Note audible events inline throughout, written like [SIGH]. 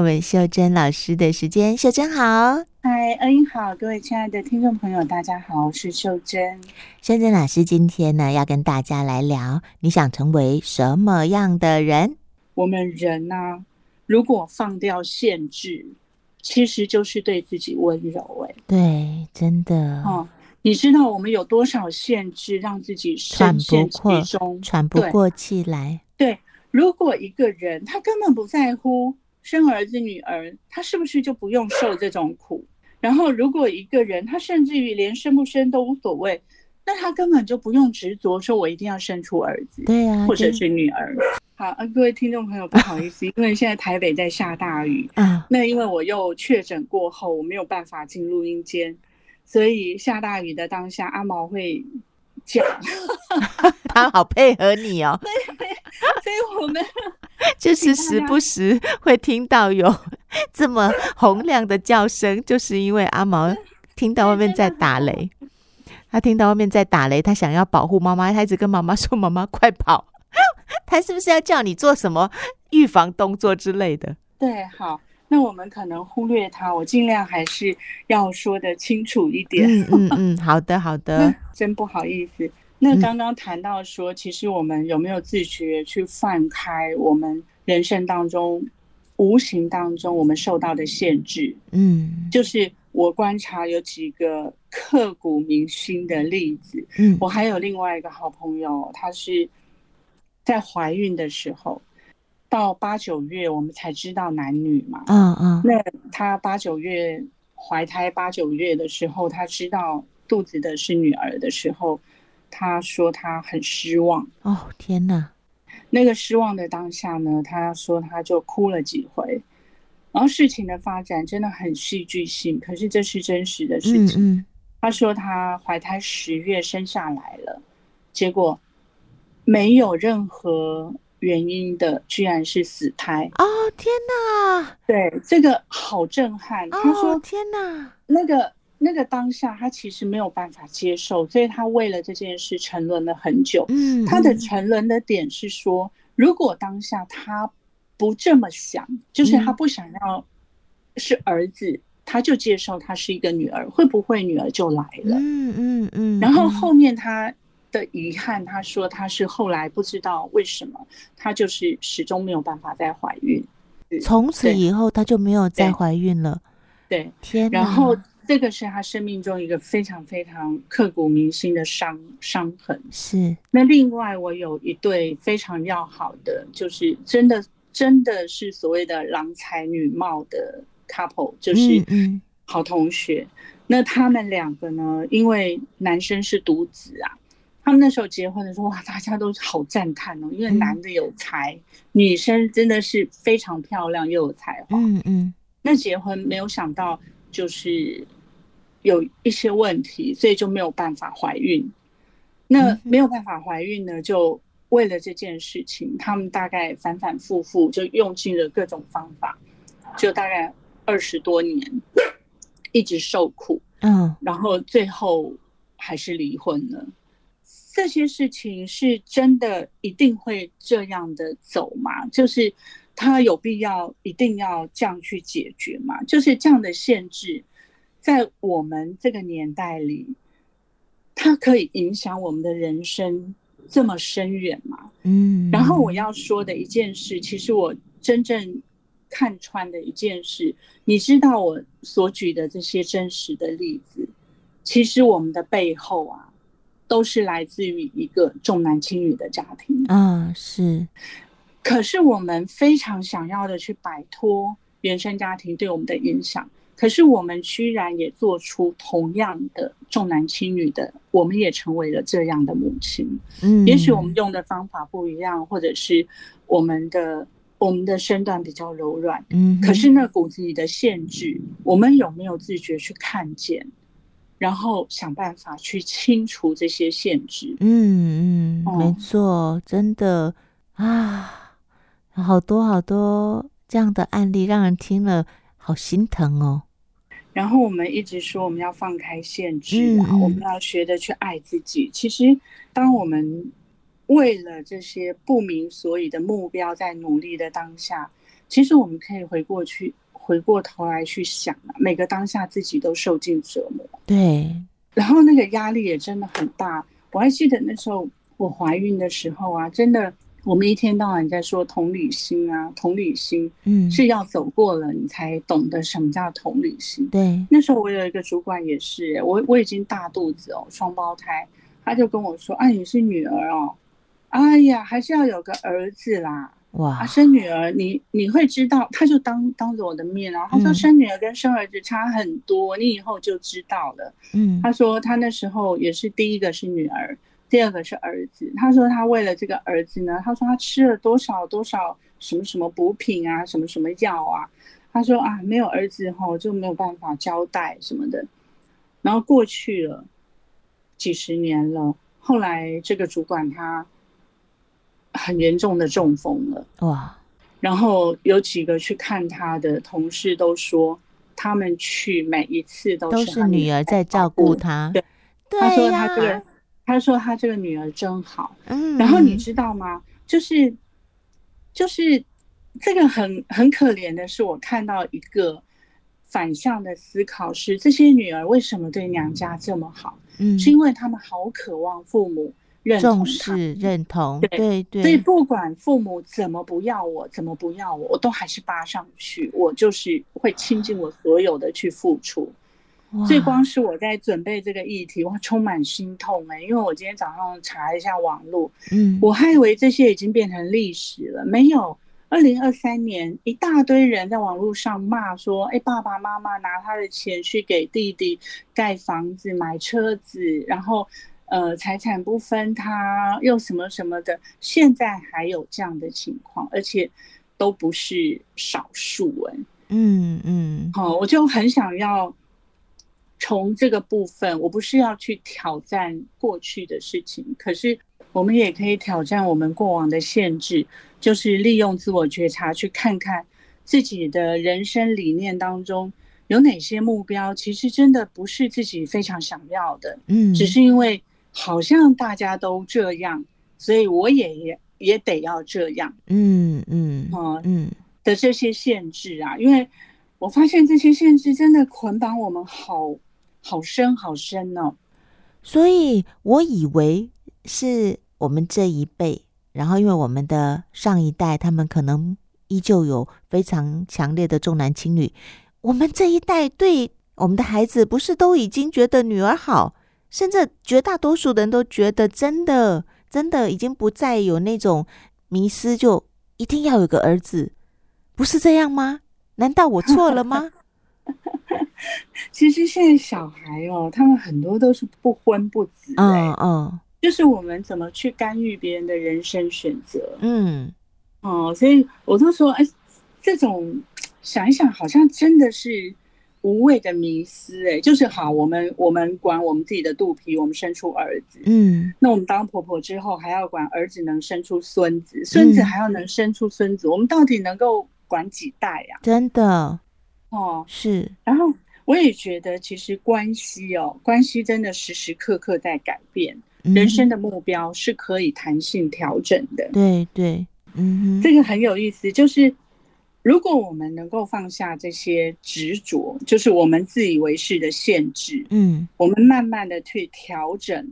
我们秀珍老师的时间。秀珍好，嗨，恩英好，各位亲爱的听众朋友，大家好，我是秀珍。秀珍老师今天呢，要跟大家来聊，你想成为什么样的人？我们人呢、啊，如果放掉限制，其实就是对自己温柔。哎，对，真的。哦，你知道我们有多少限制，让自己深陷其中，喘不过气来？对。如果一个人他根本不在乎生儿子女儿，他是不是就不用受这种苦？然后，如果一个人他甚至于连生不生都无所谓，那他根本就不用执着说“我一定要生出儿子”，对呀，或者是女儿。好，啊，各位听众朋友，不好意思，[LAUGHS] 因为现在台北在下大雨啊。那因为我又确诊过后，我没有办法进录音间，所以下大雨的当下，阿毛会。讲，[LAUGHS] 他好配合你哦。[LAUGHS] 对，所以我们 [LAUGHS] 就是时不时会听到有 [LAUGHS] 这么洪 [LAUGHS] 亮的叫声，就是因为阿毛听到外面在打雷，他听到外面在打雷，他想要保护妈妈，他一直跟妈妈说：“妈妈快跑！”他是不是要叫你做什么预防动作之类的？对，好。那我们可能忽略他，我尽量还是要说的清楚一点。嗯嗯嗯，好的好的，真不好意思。那刚刚谈到说，其实我们有没有自觉去放开我们人生当中无形当中我们受到的限制？嗯，就是我观察有几个刻骨铭心的例子。嗯，我还有另外一个好朋友，她是在怀孕的时候。到八九月，我们才知道男女嘛。嗯嗯。那她八九月怀胎八九月的时候，她知道肚子的是女儿的时候，她说他很失望。哦，天哪！那个失望的当下呢，他说他就哭了几回。然后事情的发展真的很戏剧性，可是这是真实的事情。嗯。她说他怀胎十月生下来了，结果没有任何。原因的居然是死胎哦！天哪，对这个好震撼。哦、他说：“天哪，那个那个当下，他其实没有办法接受，所以他为了这件事沉沦了很久。嗯，他的沉沦的点是说，如果当下他不这么想，就是他不想要是儿子，嗯、他就接受他是一个女儿，会不会女儿就来了？嗯嗯嗯。然后后面他。的遗憾，他说他是后来不知道为什么，他就是始终没有办法再怀孕。从此以后，他就没有再怀孕了。对，对天。然后这个是他生命中一个非常非常刻骨铭心的伤伤痕。是。那另外，我有一对非常要好的，就是真的真的是所谓的郎才女貌的 couple，就是好同学。嗯嗯。那他们两个呢，因为男生是独子啊。他们那时候结婚的时候，哇，大家都好赞叹哦，因为男的有才，嗯、女生真的是非常漂亮又有才华。嗯嗯。那结婚没有想到，就是有一些问题，所以就没有办法怀孕。那没有办法怀孕呢，就为了这件事情，他们大概反反复复就用尽了各种方法，就大概二十多年一直受苦。嗯。然后最后还是离婚了。这些事情是真的一定会这样的走吗？就是他有必要一定要这样去解决吗？就是这样的限制，在我们这个年代里，它可以影响我们的人生这么深远吗？嗯。然后我要说的一件事，其实我真正看穿的一件事，你知道我所举的这些真实的例子，其实我们的背后啊。都是来自于一个重男轻女的家庭啊，是。可是我们非常想要的去摆脱原生家庭对我们的影响，可是我们居然也做出同样的重男轻女的，我们也成为了这样的母亲。嗯，也许我们用的方法不一样，或者是我们的我们的身段比较柔软，嗯，可是那骨子里的限制，我们有没有自觉去看见？然后想办法去清除这些限制。嗯嗯，没错，真的啊，好多好多这样的案例，让人听了好心疼哦。然后我们一直说我们要放开限制啊，我们要学着去爱自己。其实，当我们为了这些不明所以的目标在努力的当下，其实我们可以回过去，回过头来去想啊，每个当下自己都受尽折磨，对，然后那个压力也真的很大。我还记得那时候我怀孕的时候啊，真的。我们一天到晚在说同理心啊，同理心，嗯，是要走过了你才懂得什么叫同理心。对，那时候我有一个主管也是，我我已经大肚子哦，双胞胎，他就跟我说：“啊，你是女儿哦，哎呀，还是要有个儿子啦。”哇，啊，生女儿你你会知道，他就当当着我的面，然后他说生女儿跟生儿子差很多，嗯，你以后就知道了。嗯，他说他那时候也是第一个是女儿。第二个是儿子，他说他为了这个儿子呢，他说他吃了多少多少什么什么补品啊，什么什么药啊，他说啊，没有儿子后就没有办法交代什么的。然后过去了几十年了，后来这个主管他很严重的中风了，哇！然后有几个去看他的同事都说，他们去每一次都是，都是女儿在照顾他，对，他说他这个。他说他这个女儿真好，嗯，然后你知道吗？就是，就是这个很很可怜的是，我看到一个反向的思考是：这些女儿为什么对娘家这么好？嗯，是因为他们好渴望父母认同、重视、认同，对对对。所以不管父母怎么不要我，怎么不要我，我都还是扒上去，我就是会倾尽我所有的去付出。所以光是我在准备这个议题，我充满心痛哎、欸，因为我今天早上查一下网络，嗯，我还以为这些已经变成历史了，没有。二零二三年，一大堆人在网络上骂说，哎，爸爸妈妈拿他的钱去给弟弟盖房子、买车子，然后呃财产不分他，又什么什么的，现在还有这样的情况，而且都不是少数哎、欸，嗯嗯，好，我就很想要。从这个部分，我不是要去挑战过去的事情，可是我们也可以挑战我们过往的限制，就是利用自我觉察，去看看自己的人生理念当中有哪些目标，其实真的不是自己非常想要的，嗯，只是因为好像大家都这样，所以我也也也得要这样，嗯嗯嗯嗯的这些限制啊，因为我发现这些限制真的捆绑我们好。好深好深哦，所以我以为是我们这一辈，然后因为我们的上一代，他们可能依旧有非常强烈的重男轻女，我们这一代对我们的孩子，不是都已经觉得女儿好，甚至绝大多数人都觉得真的真的已经不再有那种迷失，就一定要有个儿子，不是这样吗？难道我错了吗？[LAUGHS] [LAUGHS] 其实现在小孩哦，他们很多都是不婚不子，嗯嗯，就是我们怎么去干预别人的人生选择，嗯，哦，所以我都说，哎，这种想一想，好像真的是无谓的迷思，哎，就是好，我们我们管我们自己的肚皮，我们生出儿子，嗯，那我们当婆婆之后，还要管儿子能生出孙子，孙子还要能生出孙子，我们到底能够管几代呀？真的，哦，是，然后。我也觉得，其实关系哦，关系真的时时刻刻在改变。嗯、人生的目标是可以弹性调整的。对对，嗯，这个很有意思。就是如果我们能够放下这些执着，就是我们自以为是的限制，嗯，我们慢慢的去调整，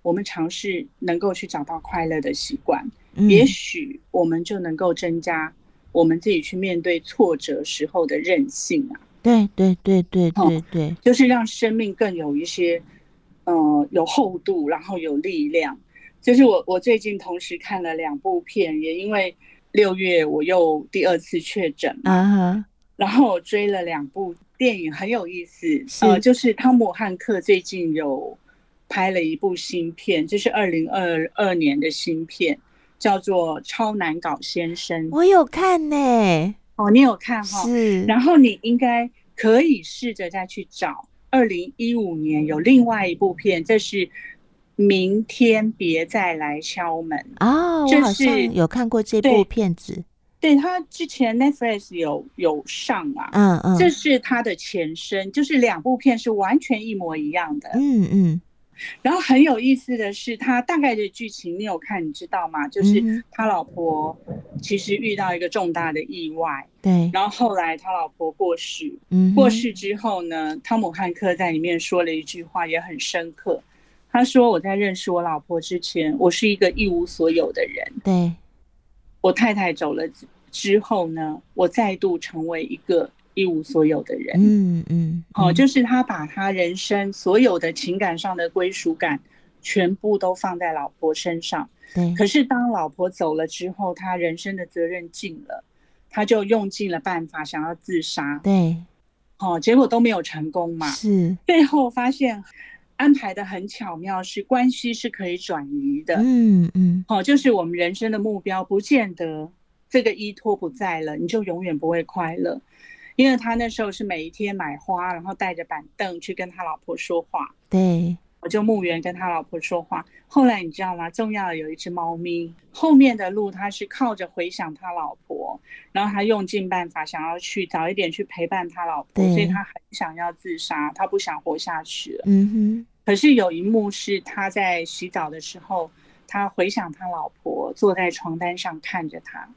我们尝试能够去找到快乐的习惯，嗯、也许我们就能够增加我们自己去面对挫折时候的韧性啊。对对对对对对，就是让生命更有一些，呃，有厚度，然后有力量。就是我我最近同时看了两部片，也因为六月我又第二次确诊嘛，uh [LAUGHS] huh. 然后我追了两部电影，很有意思。呃，就是汤姆汉克最近有拍了一部新片，就是二零二二年的新片，叫做《超难搞先生》。我有看呢。哦，你有看哈？是，然后你应该可以试着再去找。二零一五年有另外一部片，这是《明天别再来敲门》哦，我好像有看过这部片子。对，他之前 Netflix 有有上啊，嗯嗯，这是他的前身，就是两部片是完全一模一样的。嗯嗯，然后很有意思的是，他大概的剧情你有看，你知道吗？就是他老婆其实遇到一个重大的意外，对。然后后来他老婆过世，嗯，过世之后呢，汤姆汉克在里面说了一句话，也很深刻。他说：“我在认识我老婆之前，我是一个一无所有的人。对，我太太走了之后呢，我再度成为一个。”一无所有的人，嗯嗯，哦，就是他把他人生所有的情感上的归属感，全部都放在老婆身上。对，可是当老婆走了之后，他人生的责任尽了，他就用尽了办法想要自杀。对，哦，结果都没有成功嘛。是，最后发现安排的很巧妙，是关系是可以转移的。嗯嗯，哦，就是我们人生的目标，不见得这个依托不在了，你就永远不会快乐。因为他那时候是每一天买花，然后带着板凳去跟他老婆说话。对，我就墓园跟他老婆说话。后来你知道吗？重要的有一只猫咪。后面的路他是靠着回想他老婆，然后他用尽办法想要去早一点去陪伴他老婆，所以他很想要自杀，他不想活下去了。嗯哼。可是有一幕是他在洗澡的时候，他回想他老婆坐在床单上看着他。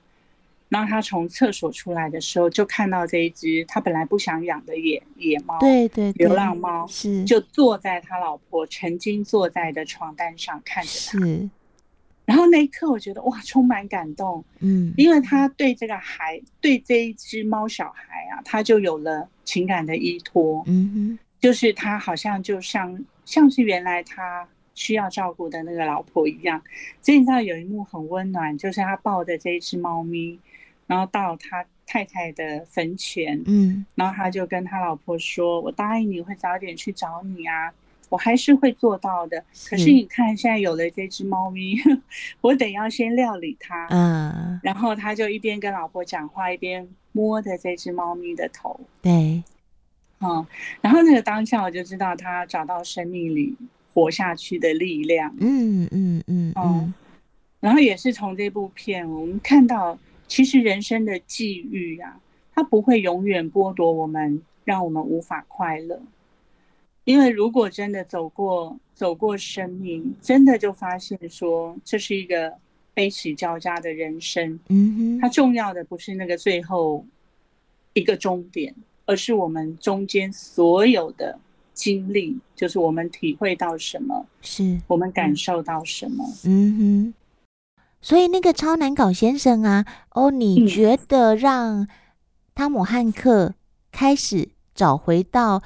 然后他从厕所出来的时候，就看到这一只他本来不想养的野野猫，对对，流浪猫是就坐在他老婆曾经坐在的床单上看着他。是，然后那一刻我觉得哇，充满感动。嗯，因为他对这个孩，对这一只猫小孩啊，他就有了情感的依托。嗯哼，就是他好像就像像是原来他需要照顾的那个老婆一样。所以你知道有一幕很温暖，就是他抱着这一只猫咪。然后到他太太的坟前，嗯，然后他就跟他老婆说：“我答应你会早点去找你啊，我还是会做到的。可是你看，现在有了这只猫咪，[LAUGHS] 我得要先料理它。”嗯，然后他就一边跟老婆讲话，一边摸着这只猫咪的头。对，嗯，然后那个当下我就知道他找到生命里活下去的力量。嗯嗯嗯嗯，然后也是从这部片我们看到。其实人生的际遇啊，它不会永远剥夺我们，让我们无法快乐。因为如果真的走过走过生命，真的就发现说这是一个悲喜交加的人生。嗯哼，它重要的不是那个最后一个终点，而是我们中间所有的经历，就是我们体会到什么，是我们感受到什么。嗯哼。所以那个超难搞先生啊，哦，你觉得让汤姆汉克开始找回到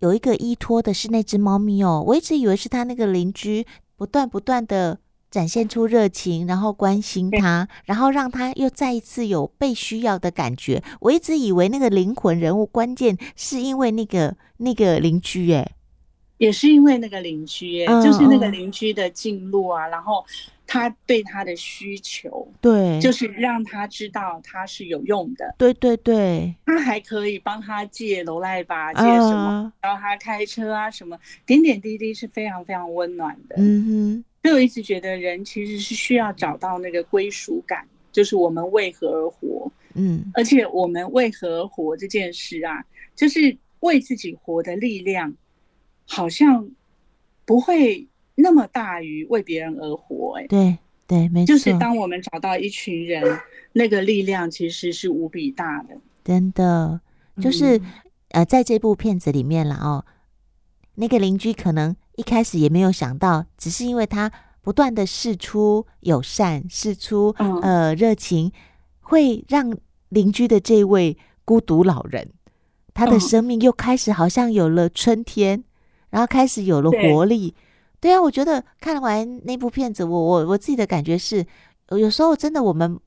有一个依托的是那只猫咪哦？我一直以为是他那个邻居不断不断的展现出热情，然后关心他，然后让他又再一次有被需要的感觉。我一直以为那个灵魂人物关键是因为那个那个邻居，哎，也是因为那个邻居，哎，就是那个邻居的进入啊，然后。他对他的需求，对，就是让他知道他是有用的。对对对，他还可以帮他借楼赖吧，借什么，然后他开车啊，什么点点滴滴是非常非常温暖的。嗯哼，所以我一直觉得人其实是需要找到那个归属感，就是我们为何而活。嗯，而且我们为何而活这件事啊，就是为自己活的力量，好像不会。那么大于为别人而活，欸，哎，对对，没错，就是当我们找到一群人，那个力量其实是无比大的，真的，就是、嗯、呃，在这部片子里面了哦，那个邻居可能一开始也没有想到，只是因为他不断的释出友善，释出呃热情，会让邻居的这位孤独老人，他的生命又开始好像有了春天，然后开始有了活力。对啊，我觉得看完那部片子，我我我自己的感觉是，有时候真的我们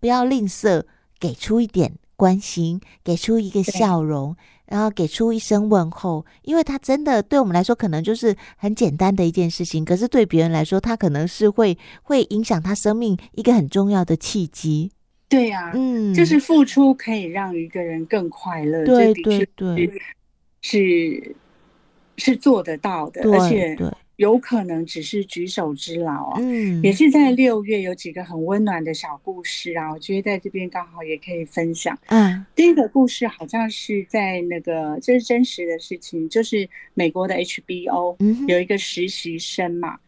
不要吝啬，给出一点关心，给出一个笑容，然后给出一声问候，因为他真的对我们来说可能就是很简单的一件事情，可是对别人来说，他可能是会会影响他生命一个很重要的契机。对呀、啊，嗯，就是付出可以让一个人更快乐，对对对，是是做得到的，而且对。有可能只是举手之劳啊。嗯，也是在六月有几个很温暖的小故事啊，我觉得在这边刚好也可以分享。嗯，第一个故事好像是在那个这是真实的事情，就是美国的 HBO 有一个实习生嘛，嗯、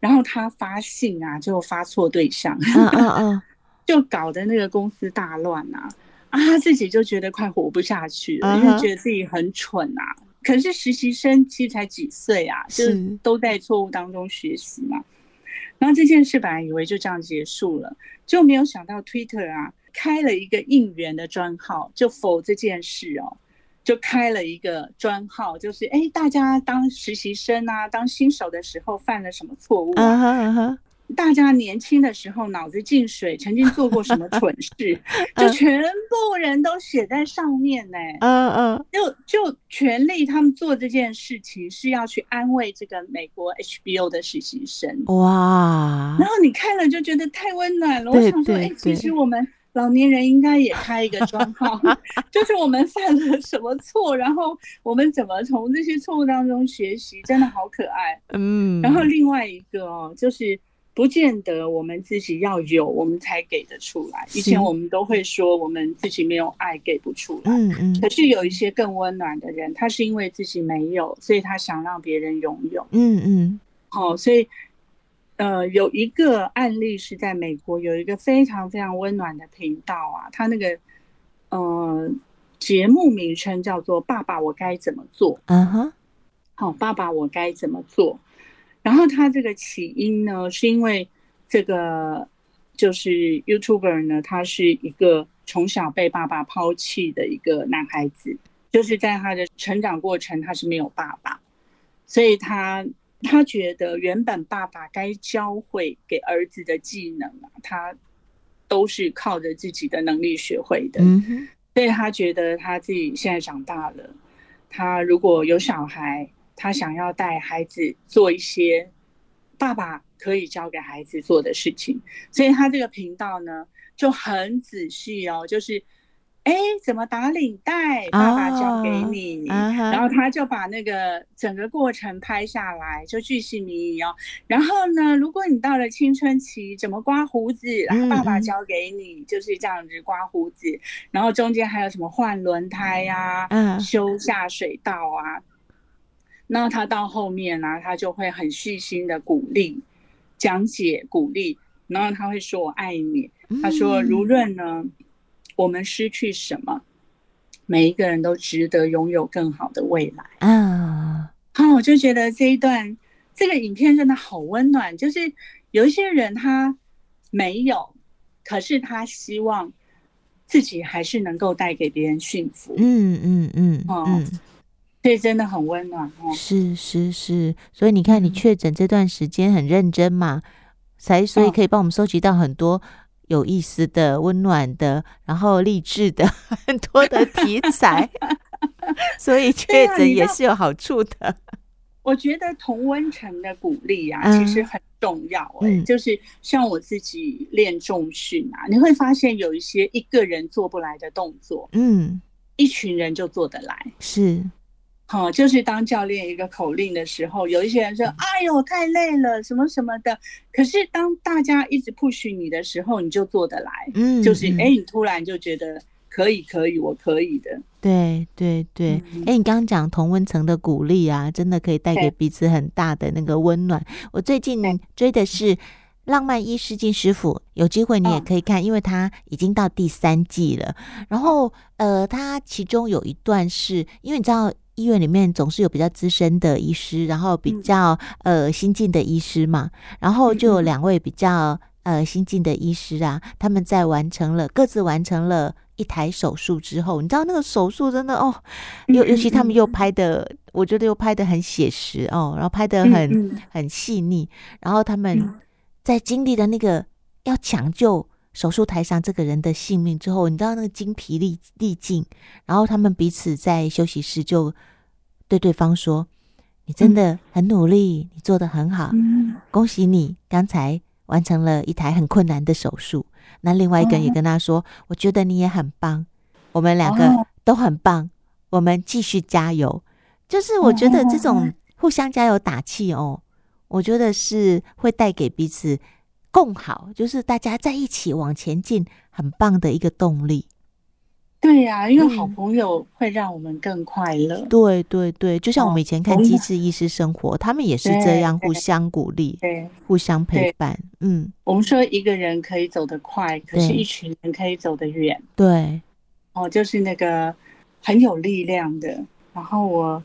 然后他发信啊就发错对象，嗯嗯嗯，[LAUGHS] 就搞得那个公司大乱啊啊，他自己就觉得快活不下去了，因为觉得自己很蠢啊。可是实习生其实才几岁啊，就是都在错误当中学习嘛。然后这件事本来以为就这样结束了，就没有想到 Twitter 啊开了一个应援的专号，就否这件事哦，就开了一个专号，就是哎，大家当实习生啊，当新手的时候犯了什么错误啊？大家年轻的时候脑子进水，曾经做过什么蠢事，[LAUGHS] 就全部人都写在上面呢。嗯嗯，就就全力他们做这件事情是要去安慰这个美国 HBO 的实习生。哇！然后你看了就觉得太温暖了。我想说，哎，其实我们老年人应该也开一个专号，[LAUGHS] 就是我们犯了什么错，然后我们怎么从这些错误当中学习，真的好可爱。嗯。然后另外一个哦，就是。不见得我们自己要有，我们才给得出来。以前我们都会说，我们自己没有爱，给不出来。嗯嗯。可是有一些更温暖的人，他是因为自己没有，所以他想让别人拥有。嗯嗯。好，所以，呃，有一个案例是在美国，有一个非常非常温暖的频道啊，他那个，呃，节目名称叫做《爸爸，我该怎么做》。嗯哼。好，爸爸，我该怎么做？然后他这个起因呢，是因为这个就是 YouTuber 呢，他是一个从小被爸爸抛弃的一个男孩子，就是在他的成长过程，他是没有爸爸，所以他他觉得原本爸爸该教会给儿子的技能啊，他都是靠着自己的能力学会的，所以他觉得他自己现在长大了，他如果有小孩。他想要带孩子做一些爸爸可以教给孩子做的事情，所以他这个频道呢就很仔细哦，就是哎，怎么打领带，爸爸教给你，然后他就把那个整个过程拍下来，就巨细靡遗哦。然后呢，如果你到了青春期，怎么刮胡子，然后爸爸教给你，就是这样子刮胡子。然后中间还有什么换轮胎呀，修下水道啊。那他到后面呢、啊，他就会很细心的鼓励、讲解、鼓励，然后他会说：“我爱你。”他说：“无论呢，我们失去什么，每一个人都值得拥有更好的未来。”啊，好，我就觉得这一段这个影片真的好温暖。就是有一些人他没有，可是他希望自己还是能够带给别人幸福。嗯嗯嗯，哦。嗯所以真的很温暖哦，是是是，所以你看，你确诊这段时间很认真嘛，才所以可以帮我们收集到很多有意思的、温暖的，然后励志的 [LAUGHS] 很多的题材，[LAUGHS] 所以确诊也是有好处的。[LAUGHS] 我觉得同温层的鼓励啊，其实很重要哎、欸，就是像我自己练重训啊，你会发现有一些一个人做不来的动作，嗯，一群人就做得来，是。好，就是当教练一个口令的时候，有一些人说：“哎呦，太累了，什么什么的。”可是当大家一直 push 你的时候，你就做得来。嗯，就是哎、欸，你突然就觉得可以，可以，我可以的。对对对，哎、嗯欸，你刚刚讲同温层的鼓励啊，真的可以带给彼此很大的那个温暖。我最近追的是《浪漫医师金师傅》，有机会你也可以看，因为他已经到第三季了。然后呃，他其中有一段是因为你知道。医院里面总是有比较资深的医师，然后比较呃新进的医师嘛，然后就有两位比较呃新进的医师啊，他们在完成了各自完成了一台手术之后，你知道那个手术真的哦，尤尤其他们又拍的，我觉得又拍的很写实哦，然后拍的很很细腻，然后他们在经历了那个要抢救。手术台上这个人的性命之后，你知道那个精疲力力尽，然后他们彼此在休息室就对对方说：“你真的很努力，你做的很好，恭喜你刚才完成了一台很困难的手术。”那另外一个人也跟他说：“我觉得你也很棒，我们两个都很棒，我们继续加油。”就是我觉得这种互相加油打气哦，我觉得是会带给彼此共好，就是大家在一起往前进，很棒的一个动力。对呀、啊，因为好朋友会让我们更快乐。嗯、对对对，就像我们以前看《机智医师生活》，他们也是这样互相鼓励，对，互相陪伴。嗯，我们说一个人可以走得快，可是一群人可以走得远。对，哦，就是那个很有力量的。然后我